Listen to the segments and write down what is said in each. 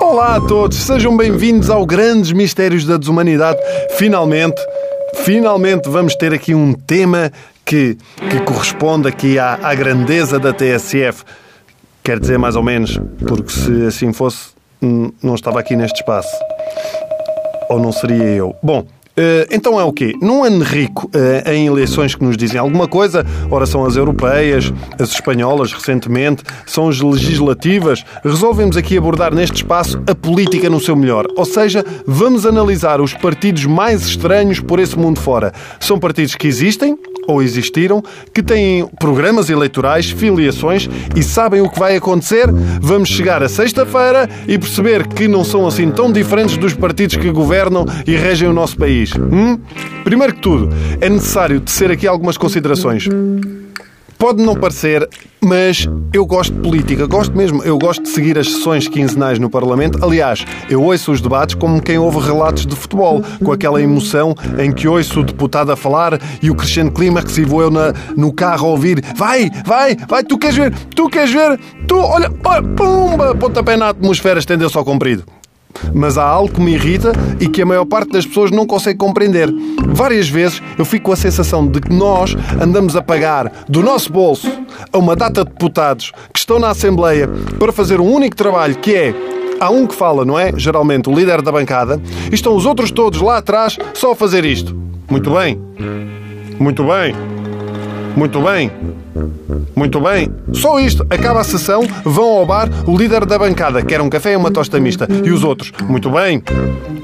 Olá a todos, sejam bem-vindos ao Grandes Mistérios da Desumanidade. Finalmente, finalmente vamos ter aqui um tema que, que corresponde aqui à, à grandeza da TSF. Quer dizer, mais ou menos, porque se assim fosse, não estava aqui neste espaço. Ou não seria eu. Bom, então é o quê? Num ano rico uh, em eleições que nos dizem alguma coisa, ora são as europeias, as espanholas recentemente, são as legislativas, resolvemos aqui abordar neste espaço a política no seu melhor. Ou seja, vamos analisar os partidos mais estranhos por esse mundo fora. São partidos que existem, ou existiram, que têm programas eleitorais, filiações e sabem o que vai acontecer. Vamos chegar a sexta-feira e perceber que não são assim tão diferentes dos partidos que governam e regem o nosso país. Hum? Primeiro que tudo, é necessário tecer aqui algumas considerações. Pode não parecer, mas eu gosto de política, gosto mesmo. Eu gosto de seguir as sessões quinzenais no Parlamento. Aliás, eu ouço os debates como quem ouve relatos de futebol, com aquela emoção em que ouço o deputado a falar e o crescente clima que vou eu na, no carro a ouvir: Vai, vai, vai, tu queres ver, tu queres ver, tu, olha, olha, pumba, pontapé na atmosfera, estendeu-se ao comprido mas há algo que me irrita e que a maior parte das pessoas não consegue compreender. Várias vezes eu fico com a sensação de que nós andamos a pagar do nosso bolso a uma data de deputados que estão na Assembleia para fazer um único trabalho que é há um que fala, não é? Geralmente o líder da bancada, e estão os outros todos lá atrás só a fazer isto. Muito bem. Muito bem. Muito bem. Muito bem. Só isto. Acaba a sessão, vão ao bar, o líder da bancada quer um café e uma tosta mista. E os outros. Muito bem.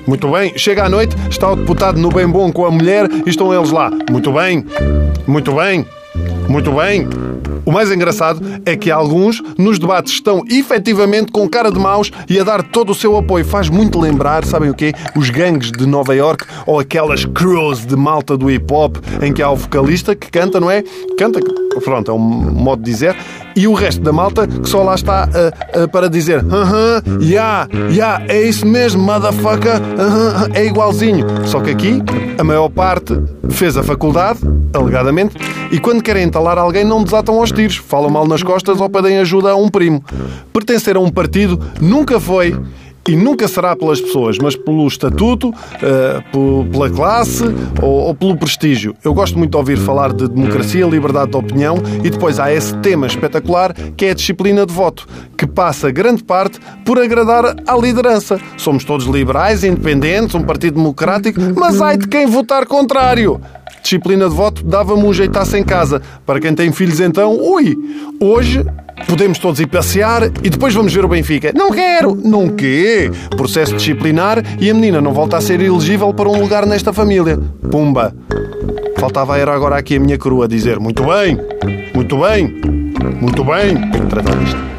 Muito bem. Chega à noite, está o deputado no bem bom com a mulher e estão eles lá. Muito bem. Muito bem. Muito bem. O mais engraçado é que alguns nos debates estão efetivamente com cara de maus e a dar todo o seu apoio. Faz muito lembrar, sabem o quê? Os gangues de Nova York ou aquelas crews de malta do hip hop em que há o vocalista que canta, não é? Canta, pronto, é um modo de dizer, e o resto da malta que só lá está uh, uh, para dizer aham, uh -huh, yeah, yeah, é isso mesmo, motherfucker, -huh, é igualzinho. Só que aqui a maior parte fez a faculdade, alegadamente, e quando querem entalar alguém não desatam aos tiros, falam mal nas costas ou pedem ajuda a um primo. Pertencer a um partido nunca foi e nunca será pelas pessoas, mas pelo estatuto, uh, pela classe ou, pelo prestígio. Eu gosto muito de ouvir falar de democracia, liberdade de opinião e depois há esse tema espetacular que é a disciplina de voto, que passa grande parte por agradar à liderança. Somos todos liberais, independentes, um partido democrático, mas ai de quem votar contrário disciplina de voto dava-me um jeitaço em casa. Para quem tem filhos, então, ui, hoje podemos todos ir passear e depois vamos ver o Benfica. Não quero! Não quê? Processo disciplinar e a menina não volta a ser elegível para um lugar nesta família. Pumba! Faltava era agora aqui a minha crua dizer muito bem, muito bem, muito bem. Tratar.